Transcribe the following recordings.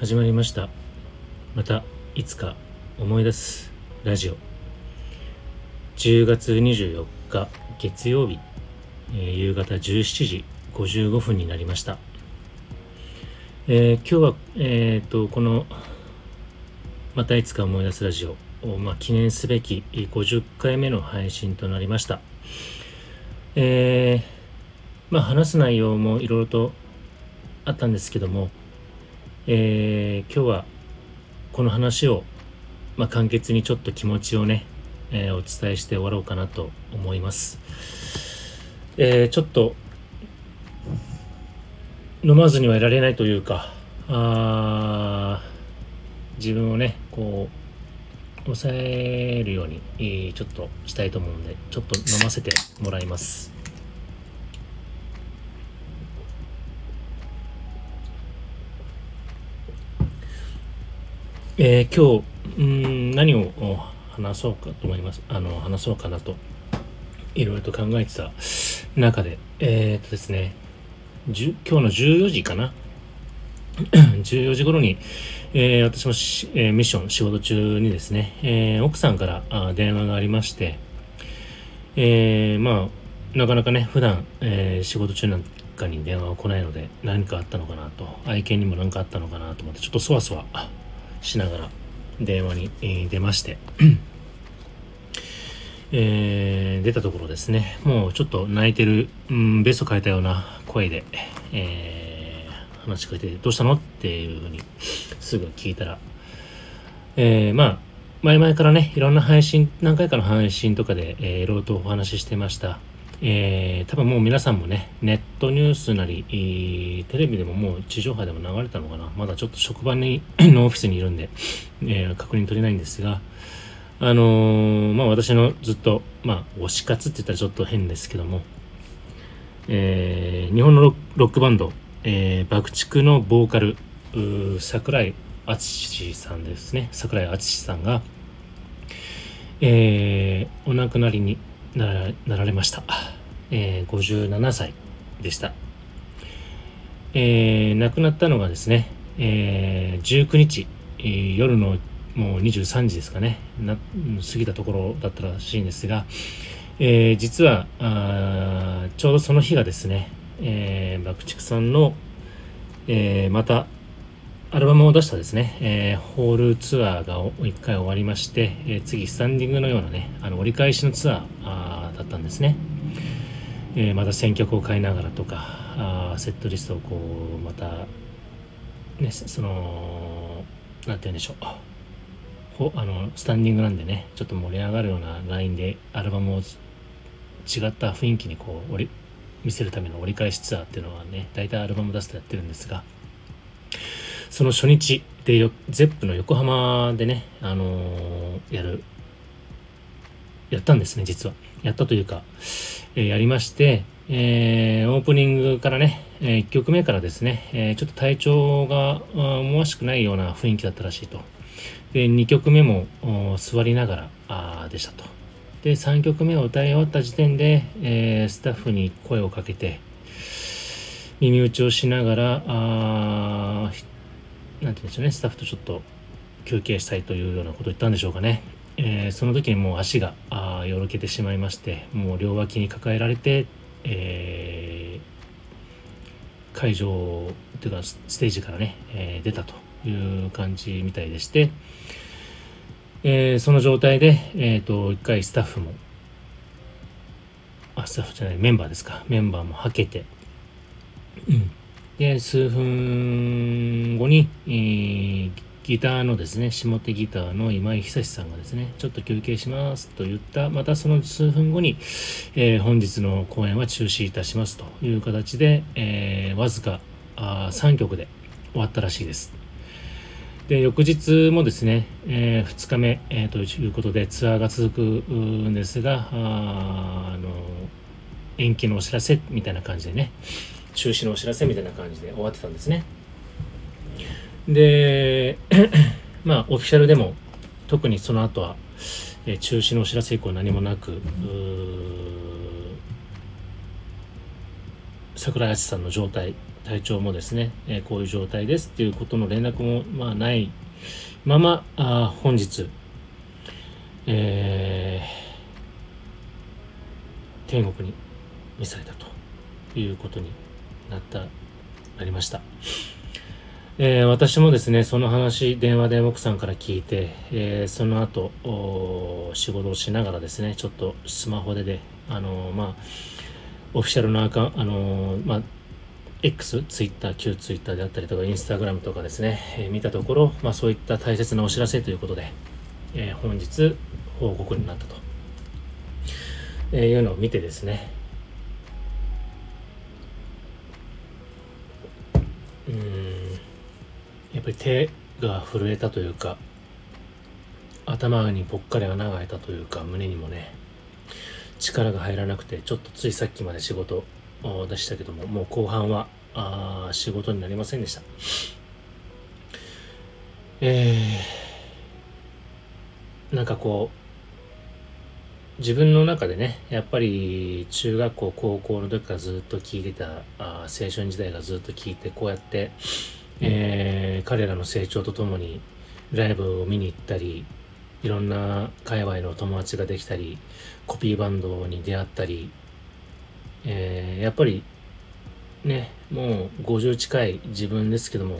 始まりました。またいつか思い出すラジオ。10月24日月曜日、えー夕方17時55分になりました、えー今日はえっ、とこのまたいつか思い出すラジオを、まあ、記念すべき50回目の配信となりました。えーまあ話す内容もいろいろとあったんですけども、えー今日はこの話を、まあ、簡潔にちょっと気持ちをね、えーお伝えして終わろうかなと思います。えーちょっと飲まずにはいられないというか、あ自分をね、こう、抑えるように、ちょっとしたいと思うので、ちょっと飲ませてもらいます。えー今日うん何を話そうかと思います。あの話そうかなといろいろと考えてた中で。えーっとですね今日の14時かな？14時頃に、えー私もし、えーミッション仕事中にですね、えー奥さんからあ電話がありまして、えまあなかなかね普段、え仕事中なんかに電話が来ないので何かあったのかなと愛犬にも何かあったのかなと思ってちょっとそわそわしながら電話に、出まして、えー出たところですね。もうちょっと泣いてる、うん、ベスト変えたような声で、えー話しかけてどうしたのっていうふうにすぐ聞いたら、えーまあ前々からねいろんな配信何回かの配信とかで、えーいろいろとお話ししてました。えー多分もう皆さんもね、ネットニュースなり、えーテレビでももう地上波でも流れたのかな。まだちょっと職場にのオフィスにいるんで、えー確認取れないんですが、あのまあ私のずっと、まあ推し活って言ったらちょっと変ですけども、え日本のロックバンド、えー爆竹のボーカル、桜井敦さんですね。桜井敦さんが、えお亡くなりにならなられました、えー57歳でした、えー亡くなったのがですね、えー19日、えー夜のもう23時ですかね。な過ぎたところだったらしいんですが、えー実はあちょうどその日がですね、えー爆竹さんの、えーまたアルバムを出したですね、えーホールツアーが1回終わりまして、えー次スタンディングのようなねあの折り返しのツアーあーだったんですね、えーまた選曲を変えながらとかあセットリストをこうまたねそのなんて言うんでしょう。ほあのスタンディングなんでねちょっと盛り上がるようなラインでアルバムを違った雰囲気にこう折り見せるための折り返しツアーっていうのはね大体アルバム出すとやってるんですがその初日でよゼップの横浜でね、あのーやるやったんですね実は。やったというか、えーやりまして、えーオープニングからね、え1曲目からですね、えちょっと体調が思わしくないような雰囲気だったらしいと。で2曲目も座りながらあでしたと。で3曲目を歌い終わった時点で、えスタッフに声をかけて耳打ちをしながらあなんて言うんでしょうねスタッフとちょっと休憩したいというようなことを言ったんでしょうかね、えーその時にもう足があよろけてしまいましてもう両脇に抱えられて、えー会場というかステージからね、えー出たという感じみたいでして、えその状態で、えー、と一回スタッフもあスタッフじゃないメンバーですか。メンバーもはけて、うん、で数分後に、えーギターのですね下手ギターの今井久志さんがですねちょっと休憩しますと言ったまたその数分後に、えー本日の公演は中止いたしますという形で、えーわずかあ3曲で終わったらしいです。で翌日もですね、え2日目、えということでツアーが続くんですがあの延期のお知らせみたいな感じでね中止のお知らせみたいな感じで終わってたんですね。で まあオフィシャルでも特にその後は、えー中止のお知らせ以降何もなく桜井敦さんの状態体調もですね、えこういう状態ですっていうことの連絡も、まあ、ないまま、あ本日、えー、天国に召されたということになった、なりました。えー、私もですね、その話、電話で奥さんから聞いて、えー、その後、仕事をしながらですね、ちょっとスマホでで、あのー、まあ、オフィシャルのアカあのまあ、X、Twitter、旧 Twitter であったりとか、Instagram とかですね、え見たところ、まあ、そういった大切なお知らせということで、え本日、報告になったと、えいうのを見てですね、やっぱり手が震えたというか頭にぽっかり穴が開いたというか胸にもね力が入らなくてちょっとついさっきまで仕事を出したけどももう後半はあ仕事になりませんでした。えー、なんかこう自分の中でねやっぱり中学校高校の時からずっと聞いてたあ青春時代がずっと聞いてこうやってえー、彼らの成長とともにライブを見に行ったりいろんな界隈の友達ができたりコピーバンドに出会ったり、えー、やっぱりねもう50近い自分ですけども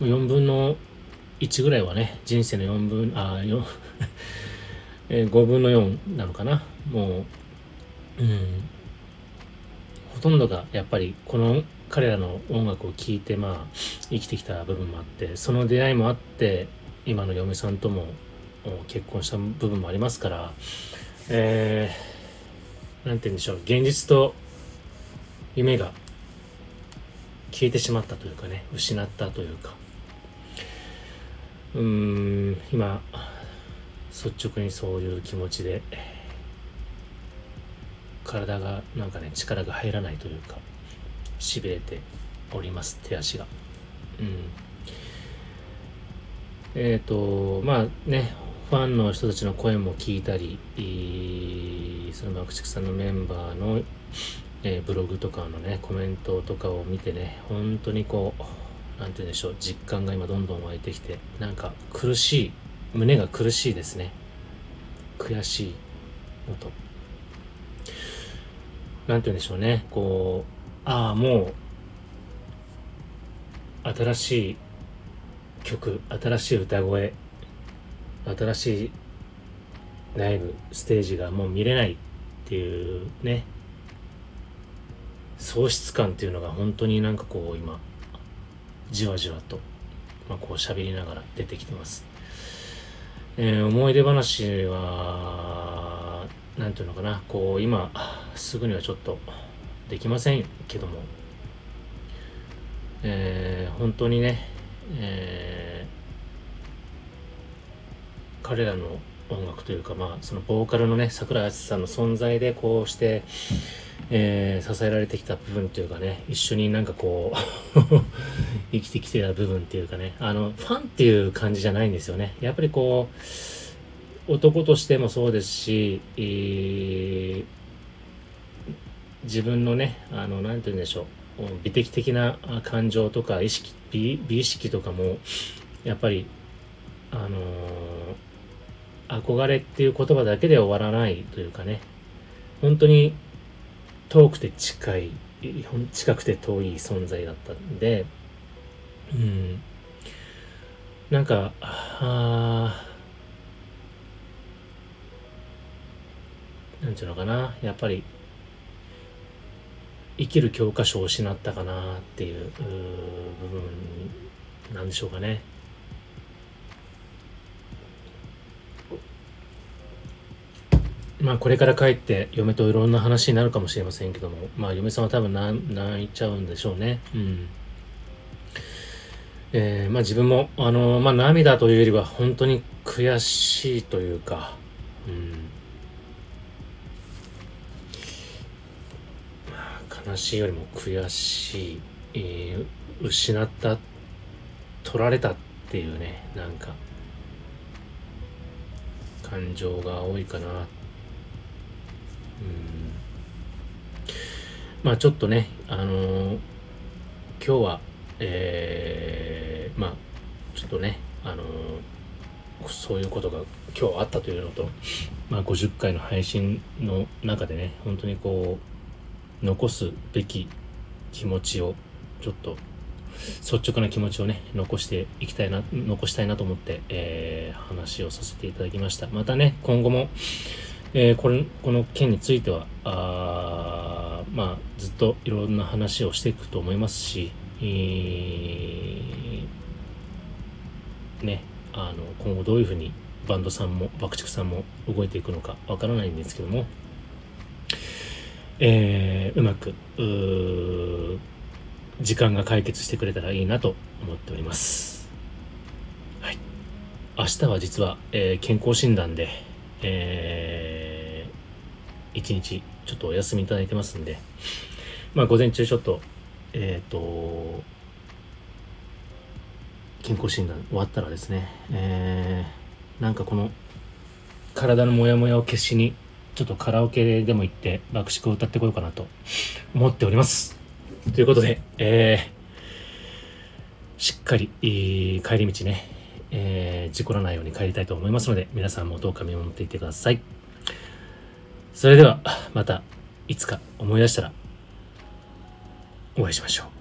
4分の1ぐらいはね人生の4分あ4え、5分の4なのかな。もううん。ほとんどがやっぱりこの彼らの音楽を聴いてまあ生きてきた部分もあってその出会いもあって今の嫁さんとも結婚した部分もありますからえー、なんて言うんでしょう現実と夢が消えてしまったというかね失ったというか。うーん今率直にそういう気持ちで体がなんかね力が入らないというか。しびれております手足が。うん。えっ、ー、とまあねファンの人たちの声も聞いたり、その爆竹さんのメンバーの、えー、ブログとかのねコメントとかを見てね本当にこう何て言うんでしょう実感が今どんどん湧いてきてなんか苦しい胸が苦しいですね。悔しいのと。何て言うんでしょうね。こうああもう新しい曲新しい歌声新しいライブステージがもう見れないっていうね喪失感っていうのが本当になんかこう今じわじわと、まあ、こう喋りながら出てきてます、えー、思い出話は何ていうのかなこう今すぐにはちょっとできませんけども、えー、本当にね、えー、彼らの音楽というか、まあ、そのボーカルのね、桜井敦さんの存在でこうして、えー、支えられてきた部分というかね、一緒になんかこう 生きてきてた部分っていうかね、あの、ファンっていう感じじゃないんですよね。やっぱりこう、男としてもそうですし、えー自分のね、あの、なんて言うんでしょう、美的的な感情とか意識、美美意識とかも、やっぱり、あのー、憧れっていう言葉だけで終わらないというかね、本当に遠くて近い、近くて遠い存在だったんで、うん、なんか、あなんていうのかな、やっぱり、生きる教科書を失ったかなっていう部分なんでしょうかね。まあこれから帰って嫁といろんな話になるかもしれませんけどもまあ嫁さんは多分泣いちゃうんでしょうね。うん。えー、まあ自分もあのまあ涙というよりは本当に悔しいというか、うん。悲しいよりも悔しい、えー、失った取られたっていうねなんか感情が多いかな。うん。まあちょっとね、あのー、今日は、えー、まあちょっとね、あのー、そういうことが今日あったというのと、まあ50回の配信の中でね、本当にこう、残すべき気持ちをちょっと率直な気持ちをね、残していきたいな、残したいなと思って、えー、話をさせていただきました。またね、今後も、えー、これ、この件については、あまあ、ずっといろんな話をしていくと思いますし、えー、ね、あの、今後どういうふうにバンドさんも、爆竹さんも動いていくのかわからないんですけども、えー、うまく、う時間が解決してくれたらいいなと思っております。はい。明日は実は、えー、健康診断で、えー、一日ちょっとお休みいただいてますんで、まあ午前中ちょっと、えっ、ー、と、健康診断終わったらですね、えー、なんかこの体のモヤモヤを消しに、ちょっとカラオケでも行って爆竹を歌ってこようかなと思っております。ということで、えー、しっかり、帰り道ね、えー、事故らないように帰りたいと思いますので、皆さんもどうか見守っていてください。それでは、また、いつか思い出したら、お会いしましょう。